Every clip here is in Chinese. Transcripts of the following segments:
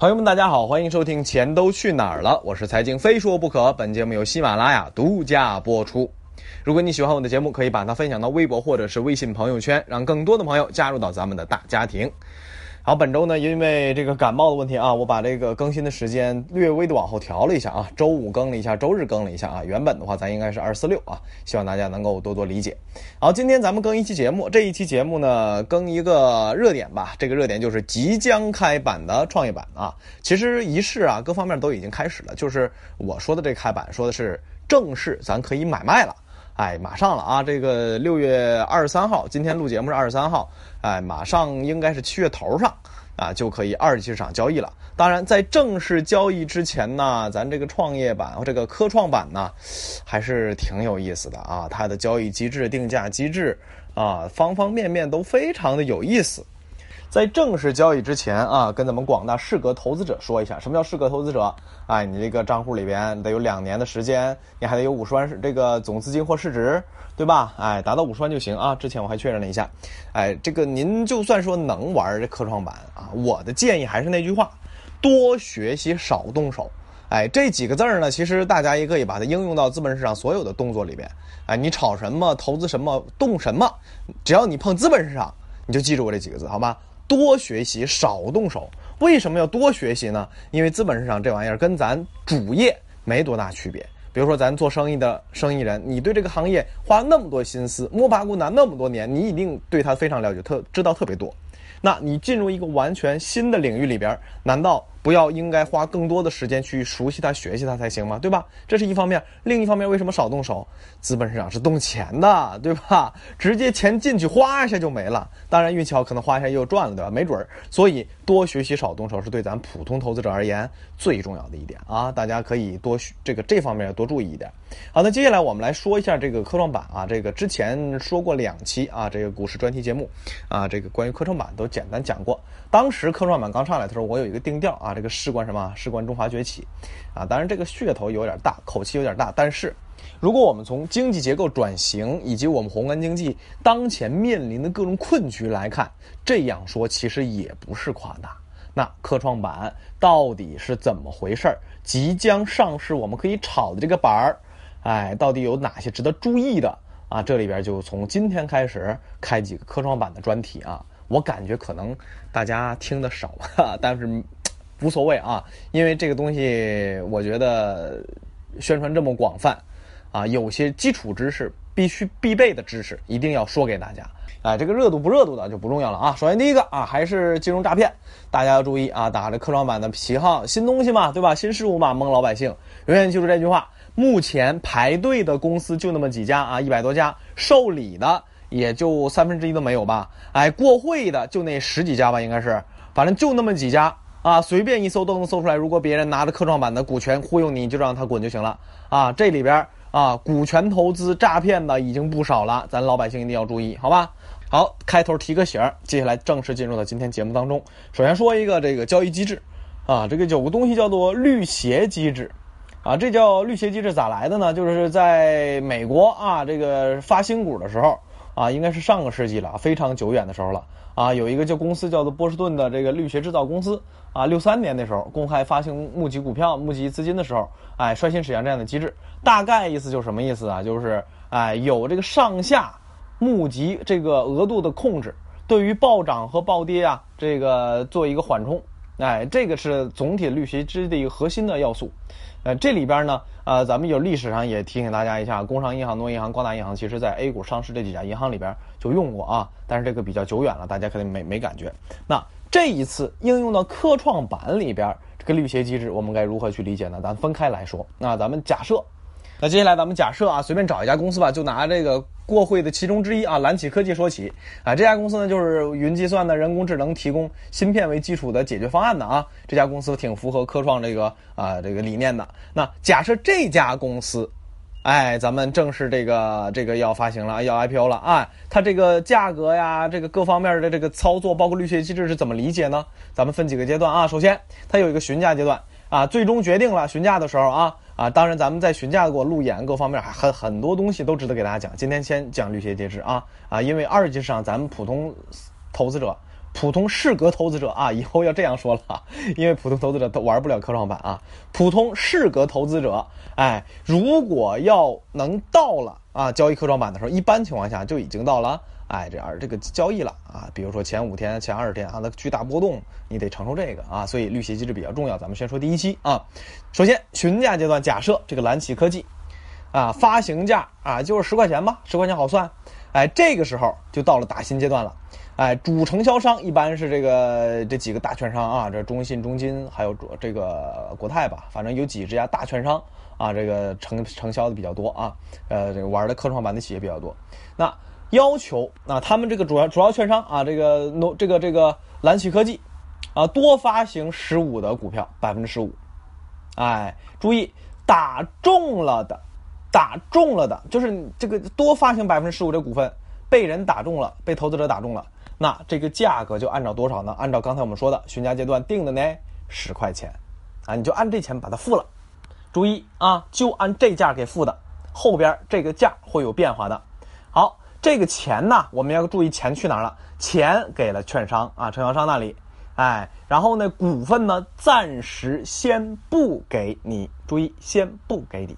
朋友们，大家好，欢迎收听《钱都去哪儿了》，我是财经非说不可。本节目由喜马拉雅独家播出。如果你喜欢我的节目，可以把它分享到微博或者是微信朋友圈，让更多的朋友加入到咱们的大家庭。好，本周呢，因为这个感冒的问题啊，我把这个更新的时间略微的往后调了一下啊，周五更了一下，周日更了一下啊。原本的话，咱应该是二四六啊，希望大家能够多多理解。好，今天咱们更一期节目，这一期节目呢，更一个热点吧。这个热点就是即将开板的创业板啊。其实仪式啊，各方面都已经开始了，就是我说的这开板，说的是正式咱可以买卖了。哎，马上了啊！这个六月二十三号，今天录节目是二十三号，哎，马上应该是七月头上啊，就可以二级市场交易了。当然，在正式交易之前呢，咱这个创业板和这个科创板呢，还是挺有意思的啊。它的交易机制、定价机制啊，方方面面都非常的有意思。在正式交易之前啊，跟咱们广大适格投资者说一下，什么叫适格投资者？哎，你这个账户里边得有两年的时间，你还得有五十万这个总资金或市值，对吧？哎，达到五十万就行啊。之前我还确认了一下，哎，这个您就算说能玩这科创板啊，我的建议还是那句话，多学习少动手。哎，这几个字儿呢，其实大家也可以把它应用到资本市场所有的动作里边。哎，你炒什么，投资什么，动什么，只要你碰资本市场，你就记住我这几个字，好吧？多学习，少动手。为什么要多学习呢？因为资本市场这玩意儿跟咱主业没多大区别。比如说，咱做生意的生意人，你对这个行业花那么多心思，摸爬滚打那么多年，你一定对它非常了解，特知道特别多。那你进入一个完全新的领域里边，难道？不要应该花更多的时间去熟悉它、学习它才行吗？对吧？这是一方面。另一方面，为什么少动手？资本市场是动钱的，对吧？直接钱进去花一下就没了。当然运气好，可能花一下又赚了，对吧？没准儿。所以多学习少动手是对咱普通投资者而言最重要的一点啊！大家可以多学这个这方面要多注意一点。好，那接下来我们来说一下这个科创板啊。这个之前说过两期啊，这个股市专题节目啊，这个关于科创板都简单讲过。当时科创板刚上来的时候，我有一个定调啊。这个事关什么？事关中华崛起，啊，当然这个噱头有点大，口气有点大。但是，如果我们从经济结构转型以及我们宏观经济当前面临的各种困局来看，这样说其实也不是夸大。那科创板到底是怎么回事儿？即将上市，我们可以炒的这个板儿，哎，到底有哪些值得注意的啊？这里边就从今天开始开几个科创板的专题啊。我感觉可能大家听的少，但是。无所谓啊，因为这个东西，我觉得宣传这么广泛，啊，有些基础知识必须必备的知识一定要说给大家。哎，这个热度不热度的就不重要了啊。首先第一个啊，还是金融诈骗，大家要注意啊，打着科创板的旗号，新东西嘛，对吧？新事物嘛，蒙老百姓。永远记住这句话。目前排队的公司就那么几家啊，一百多家，受理的也就三分之一都没有吧？哎，过会的就那十几家吧，应该是，反正就那么几家。啊，随便一搜都能搜出来。如果别人拿着科创板的股权忽悠你，就让他滚就行了。啊，这里边啊，股权投资诈骗的已经不少了，咱老百姓一定要注意，好吧？好，开头提个醒，接下来正式进入到今天节目当中。首先说一个这个交易机制，啊，这个有个东西叫做绿鞋机制，啊，这叫绿鞋机制咋来的呢？就是在美国啊，这个发新股的时候，啊，应该是上个世纪了，非常久远的时候了。啊，有一个叫公司叫做波士顿的这个绿鞋制造公司啊，六三年那时候公开发行募集股票、募集资金的时候，哎，率先实现这样的机制。大概意思就是什么意思啊？就是哎，有这个上下募集这个额度的控制，对于暴涨和暴跌啊，这个做一个缓冲。哎，这个是总体绿鞋机的一个核心的要素。呃，这里边呢，呃，咱们有历史上也提醒大家一下，工商银行、农业银行、光大银行，其实在 A 股上市这几家银行里边就用过啊，但是这个比较久远了，大家可能没没感觉。那这一次应用到科创板里边，这个绿鞋机制我们该如何去理解呢？咱分开来说。那咱们假设。那接下来咱们假设啊，随便找一家公司吧，就拿这个过会的其中之一啊，蓝启科技说起啊。这家公司呢，就是云计算的人工智能提供芯片为基础的解决方案的啊。这家公司挺符合科创这个啊这个理念的。那假设这家公司，哎，咱们正式这个这个要发行了，要 IPO 了啊。它这个价格呀，这个各方面的这个操作，包括绿血机制是怎么理解呢？咱们分几个阶段啊。首先，它有一个询价阶段啊，最终决定了询价的时候啊。啊，当然，咱们在询价过路演各方面还很很多东西都值得给大家讲。今天先讲绿鞋机制啊啊，因为二级市场咱们普通投资者普通适格投资者啊，以后要这样说了，因为普通投资者都玩不了科创板啊。普通适格投资者，哎，如果要能到了啊交易科创板的时候，一般情况下就已经到了，哎，这样这个交易了啊。比如说前五天、前二十天啊，那巨大波动，你得承受这个啊。所以绿鞋机制比较重要。咱们先说第一期啊，首先询价阶段，假设这个蓝旗科技啊发行价啊就是十块钱吧，十块钱好算，哎，这个时候就到了打新阶段了。哎，主承销商一般是这个这几个大券商啊，这中信、中金还有这个国泰吧，反正有几十家大券商啊，这个承承销的比较多啊，呃，这个玩的科创板的企业比较多。那要求啊，他们这个主要主要券商啊，这个诺这个这个蓝旗科技啊，多发行十五的股票，百分之十五。哎，注意打中了的，打中了的，就是这个多发行百分之十五的股份被人打中了，被投资者打中了。那这个价格就按照多少呢？按照刚才我们说的询价阶段定的呢，十块钱，啊，你就按这钱把它付了。注意啊，就按这价给付的，后边这个价会有变化的。好，这个钱呢，我们要注意钱去哪儿了？钱给了券商啊，承销商那里，哎，然后呢，股份呢暂时先不给你，注意先不给你。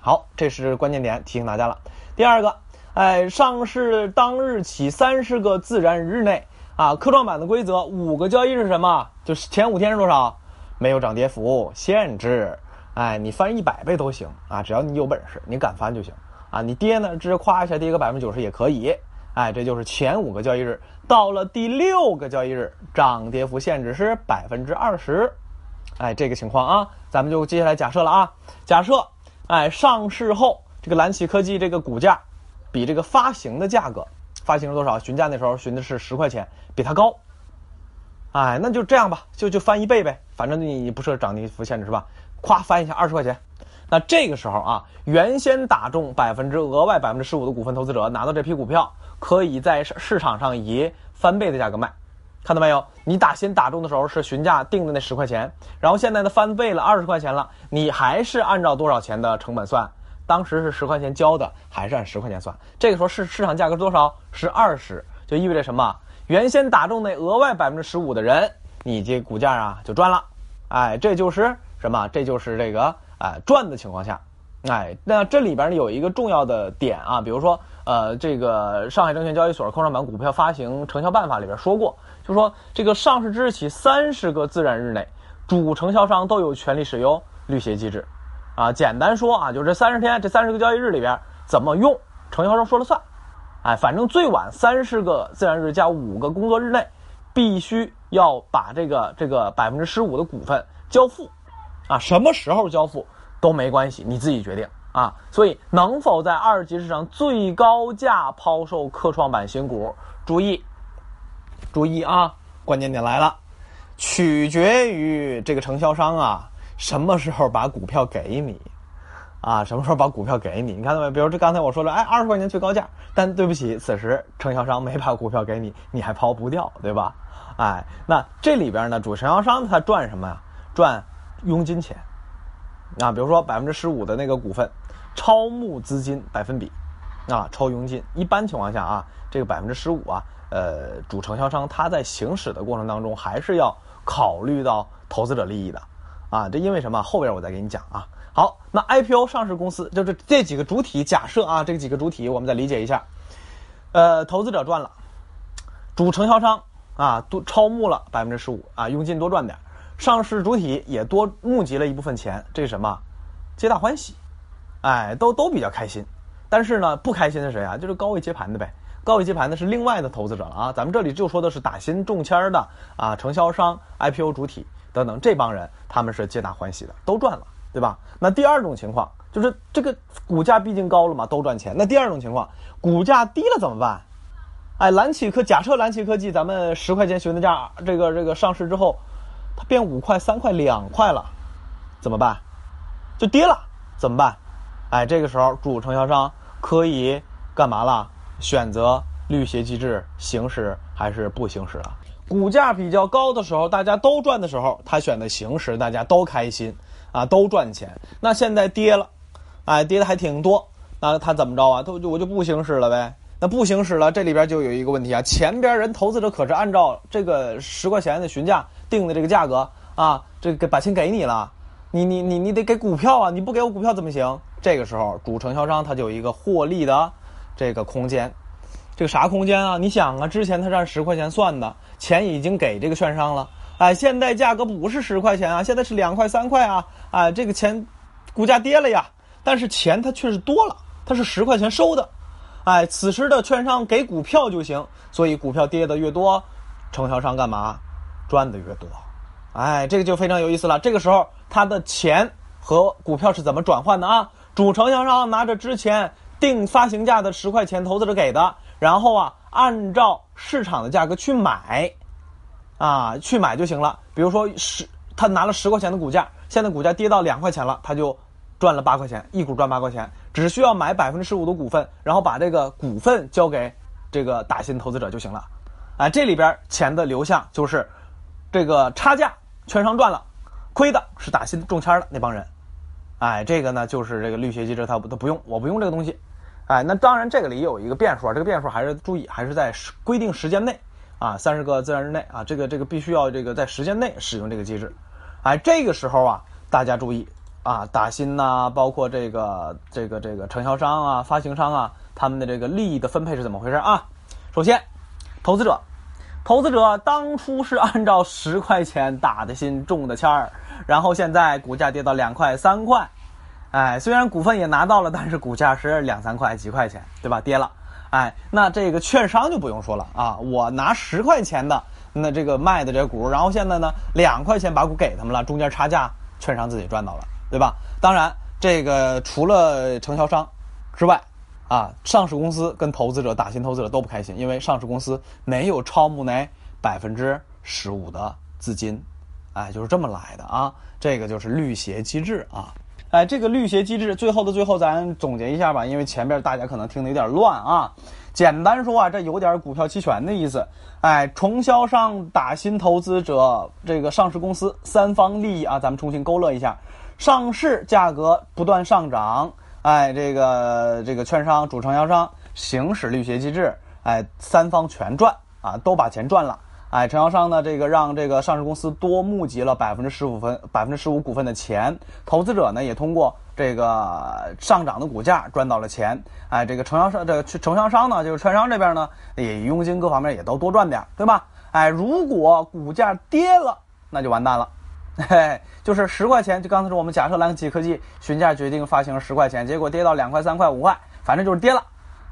好，这是关键点，提醒大家了。第二个。哎，上市当日起三十个自然日内啊，科创板的规则五个交易日是什么？就是前五天是多少？没有涨跌幅限制。哎，你翻一百倍都行啊，只要你有本事，你敢翻就行啊。你跌呢，直接夸一下跌个百分之九十也可以。哎，这就是前五个交易日。到了第六个交易日，涨跌幅限制是百分之二十。哎，这个情况啊，咱们就接下来假设了啊。假设哎，上市后这个蓝旗科技这个股价。比这个发行的价格，发行是多少？询价那时候询的是十块钱，比它高。哎，那就这样吧，就就翻一倍呗，反正你不设涨跌幅限制是吧？咵翻一下二十块钱，那这个时候啊，原先打中百分之额外百分之十五的股份投资者拿到这批股票，可以在市市场上以翻倍的价格卖，看到没有？你打新打中的时候是询价定的那十块钱，然后现在呢翻倍了二十块钱了，你还是按照多少钱的成本算？当时是十块钱交的，还是按十块钱算？这个时候市市场价格是多少？是二十，就意味着什么？原先打中那额外百分之十五的人，你这股价啊就赚了。哎，这就是什么？这就是这个哎赚的情况下。哎，那这里边呢有一个重要的点啊，比如说呃这个上海证券交易所科创板股票发行承销办法里边说过，就说这个上市之日起三十个自然日内，主承销商都有权利使用绿鞋机制。啊，简单说啊，就是这三十天，这三十个交易日里边怎么用，承销商说了算。哎，反正最晚三十个自然日加五个工作日内，必须要把这个这个百分之十五的股份交付。啊，什么时候交付都没关系，你自己决定啊。所以能否在二级市场最高价抛售科创板新股，注意，注意啊，关键点来了，取决于这个承销商啊。什么时候把股票给你，啊？什么时候把股票给你？你看到没？比如这刚才我说了，哎，二十块钱最高价，但对不起，此时承销商没把股票给你，你还抛不掉，对吧？哎，那这里边呢，主承销商他赚什么呀？赚佣金钱。啊，比如说百分之十五的那个股份，超募资金百分比，啊，超佣金。一般情况下啊，这个百分之十五啊，呃，主承销商他在行使的过程当中，还是要考虑到投资者利益的。啊，这因为什么？后边我再给你讲啊。好，那 IPO 上市公司就是这几个主体。假设啊，这几个主体我们再理解一下。呃，投资者赚了，主承销商啊多超募了百分之十五啊，佣金多赚点，上市主体也多募集了一部分钱，这是什么？皆大欢喜，哎，都都比较开心。但是呢，不开心的谁啊？就是高位接盘的呗。高位接盘的是另外的投资者了啊。咱们这里就说的是打新中签的啊，承销商、IPO 主体。等等，这帮人他们是皆大欢喜的，都赚了，对吧？那第二种情况就是这个股价毕竟高了嘛，都赚钱。那第二种情况，股价低了怎么办？哎，蓝旗科，假设蓝旗科技咱们十块钱询的价，这个这个上市之后，它变五块、三块、两块了，怎么办？就跌了，怎么办？哎，这个时候主承销商可以干嘛了？选择绿鞋机制行使还是不行使了？股价比较高的时候，大家都赚的时候，他选的形式，大家都开心，啊，都赚钱。那现在跌了，哎，跌的还挺多，那他怎么着啊？他就我就不行使了呗，那不行使了，这里边就有一个问题啊，前边人投资者可是按照这个十块钱的询价定的这个价格啊，这个把钱给你了，你你你你得给股票啊，你不给我股票怎么行？这个时候主承销商他就有一个获利的这个空间，这个啥空间啊？你想啊，之前他是按十块钱算的，钱已经给这个券商了，哎，现在价格不是十块钱啊，现在是两块三块啊，哎，这个钱股价跌了呀，但是钱它却是多了，它是十块钱收的。哎，此时的券商给股票就行，所以股票跌的越多，承销商干嘛赚的越多？哎，这个就非常有意思了。这个时候他的钱和股票是怎么转换的啊？主承销商拿着之前定发行价的十块钱，投资者给的，然后啊按照市场的价格去买，啊去买就行了。比如说十，他拿了十块钱的股价，现在股价跌到两块钱了，他就。赚了八块钱，一股赚八块钱，只需要买百分之十五的股份，然后把这个股份交给这个打新投资者就行了。啊，这里边钱的流向就是这个差价，券商赚了，亏的是打新中签的那帮人。哎，这个呢就是这个滤血机制，他他不用，我不用这个东西。哎，那当然这个里有一个变数啊，这个变数还是注意，还是在规定时间内啊，三十个自然日内啊，这个这个必须要这个在时间内使用这个机制。哎，这个时候啊，大家注意。啊，打新呐，包括这个这个这个承销商啊、发行商啊，他们的这个利益的分配是怎么回事啊？首先，投资者，投资者当初是按照十块钱打的新中的签儿，然后现在股价跌到两块三块，哎，虽然股份也拿到了，但是股价是两三块几块钱，对吧？跌了，哎，那这个券商就不用说了啊，我拿十块钱的那这个卖的这股，然后现在呢两块钱把股给他们了，中间差价券商自己赚到了。对吧？当然，这个除了承销商之外，啊，上市公司跟投资者、打新投资者都不开心，因为上市公司没有超募那百分之十五的资金，哎，就是这么来的啊。这个就是绿鞋机制啊。哎，这个绿鞋机制，最后的最后，咱总结一下吧，因为前面大家可能听的有点乱啊。简单说啊，这有点股票期权的意思。哎，承销商、打新投资者、这个上市公司三方利益啊，咱们重新勾勒一下。上市价格不断上涨，哎，这个这个券商、主承销商行使绿鞋机制，哎，三方全赚啊，都把钱赚了。哎，承销商呢，这个让这个上市公司多募集了百分之十五分、百分之十五股份的钱，投资者呢也通过这个上涨的股价赚到了钱。哎，这个承销商、这个承销商呢，就是券商这边呢，也佣金各方面也都多赚点，对吧？哎，如果股价跌了，那就完蛋了。嘿，就是十块钱，就刚才说我们假设蓝奇科技询价决定发行十块钱，结果跌到两块、三块、五块，反正就是跌了。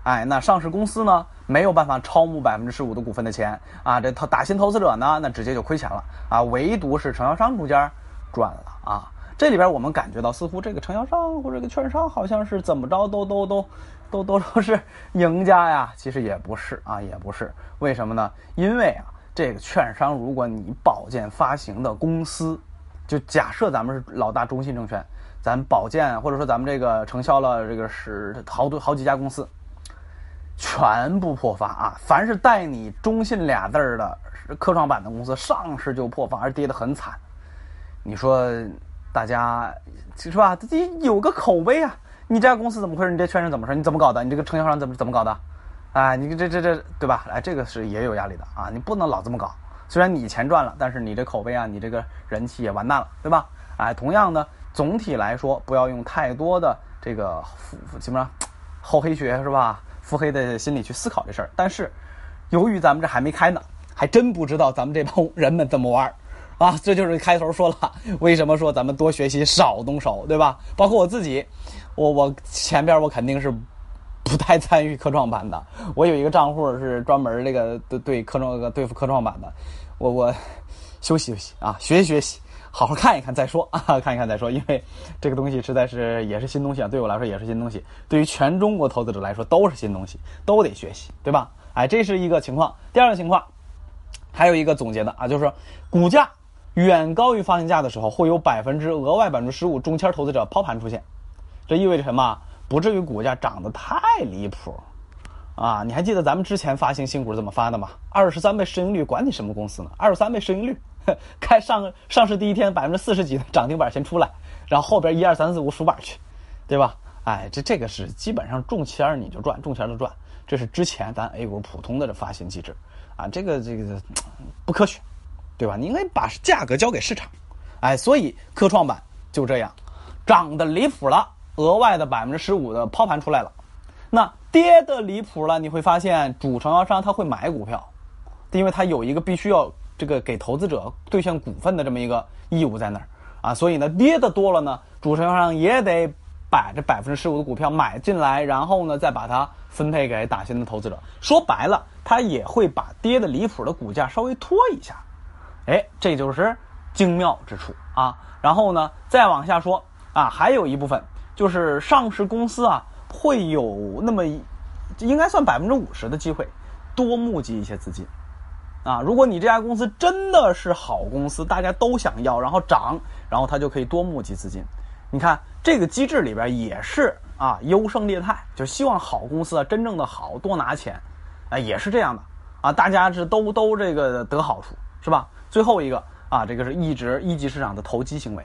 哎，那上市公司呢没有办法超募百分之十五的股份的钱啊，这投打新投资者呢那直接就亏钱了啊，唯独是承销商中间赚了啊。这里边我们感觉到似乎这个承销商或者这个券商好像是怎么着都都都都都都是赢家呀，其实也不是啊，也不是。为什么呢？因为啊，这个券商如果你保荐发行的公司。就假设咱们是老大中信证券，咱保荐或者说咱们这个承销了这个是好多好几家公司，全部破发啊！凡是带你中信俩字儿的科创板的公司，上市就破发，而跌得很惨。你说大家是吧？自己有个口碑啊！你这家公司怎么回事？你这券商怎么事？你怎么搞的？你这个承销商怎么怎么搞的？啊，你这这这对吧？哎，这个是也有压力的啊！你不能老这么搞。虽然你钱赚了，但是你这口碑啊，你这个人气也完蛋了，对吧？哎，同样呢，总体来说，不要用太多的这个什么 厚黑学是吧？腹黑的心理去思考这事儿。但是，由于咱们这还没开呢，还真不知道咱们这帮人们怎么玩儿啊！这就是开头说了，为什么说咱们多学习少动手，对吧？包括我自己，我我前边我肯定是。不太参与科创板的，我有一个账户是专门那个对对科创对付科创板的，我我休息休息啊，学习学习，好好看一看再说啊，看一看再说，因为这个东西实在是也是新东西啊，对我来说也是新东西，对于全中国投资者来说都是新东西，都得学习，对吧？哎，这是一个情况。第二个情况，还有一个总结的啊，就是股价远高于发行价的时候，会有百分之额外百分之十五中签投资者抛盘出现，这意味着什么？不至于股价涨得太离谱，啊！你还记得咱们之前发行新股怎么发的吗？二十三倍市盈率，管你什么公司呢？二十三倍市盈率，开上上市第一天百分之四十几的涨停板先出来，然后后边一二三四五数板去，对吧？哎，这这个是基本上中签你就赚，中签就赚。这是之前咱 A 股普通的这发行机制啊，这个这个不科学，对吧？你应该把价格交给市场，哎，所以科创板就这样涨得离谱了，额外的百分之十五的抛盘出来了。那跌的离谱了，你会发现主承销商他会买股票，因为他有一个必须要这个给投资者兑现股份的这么一个义务在那儿啊，所以呢跌的多了呢，主承销商也得把这百分之十五的股票买进来，然后呢再把它分配给打新的投资者。说白了，他也会把跌的离谱的股价稍微拖一下，哎，这就是精妙之处啊。然后呢再往下说啊，还有一部分就是上市公司啊。会有那么，应该算百分之五十的机会，多募集一些资金，啊，如果你这家公司真的是好公司，大家都想要，然后涨，然后它就可以多募集资金。你看这个机制里边也是啊，优胜劣汰，就希望好公司啊真正的好多拿钱，啊，也是这样的啊，大家是都都这个得好处是吧？最后一个啊，这个是一直一级市场的投机行为。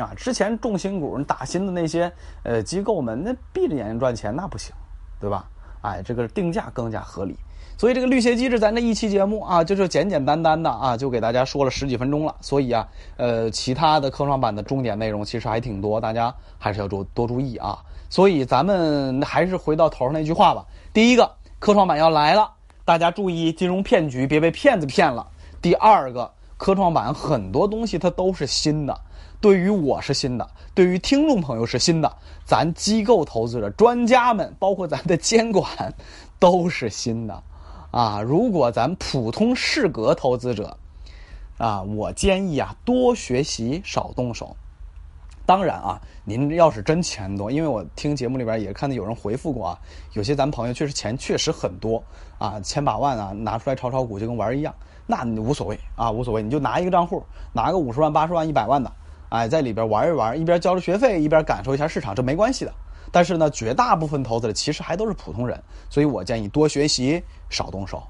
啊，之前重新股打新的那些呃机构们，那闭着眼睛赚钱那不行，对吧？哎，这个定价更加合理。所以这个绿鞋机制，咱这一期节目啊，就是简简单单的啊，就给大家说了十几分钟了。所以啊，呃，其他的科创板的重点内容其实还挺多，大家还是要多多注意啊。所以咱们还是回到头上那句话吧：第一个，科创板要来了，大家注意金融骗局，别被骗子骗了；第二个，科创板很多东西它都是新的。对于我是新的，对于听众朋友是新的，咱机构投资者、专家们，包括咱的监管，都是新的，啊！如果咱普通适格投资者，啊，我建议啊，多学习，少动手。当然啊，您要是真钱多，因为我听节目里边也看到有人回复过啊，有些咱朋友确实钱确实很多啊，千把万啊，拿出来炒炒股就跟玩一样，那你无所谓啊，无所谓，你就拿一个账户，拿个五十万、八十万、一百万的。哎，在里边玩一玩，一边交着学费，一边感受一下市场，这没关系的。但是呢，绝大部分投资者其实还都是普通人，所以我建议多学习，少动手。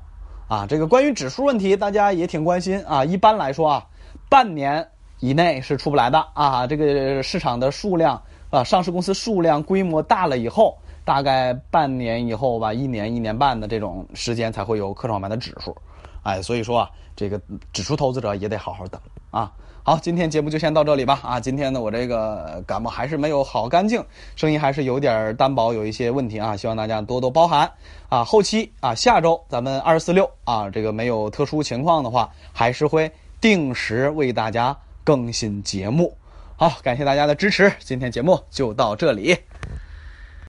啊，这个关于指数问题，大家也挺关心啊。一般来说啊，半年以内是出不来的啊。这个市场的数量啊，上市公司数量规模大了以后，大概半年以后吧，一年一年半的这种时间才会有科创板的指数。哎，所以说啊，这个指数投资者也得好好等啊。好，今天节目就先到这里吧。啊，今天呢，我这个感冒还是没有好干净，声音还是有点单薄，有一些问题啊，希望大家多多包涵。啊，后期啊，下周咱们二四六啊，这个没有特殊情况的话，还是会定时为大家更新节目。好，感谢大家的支持，今天节目就到这里。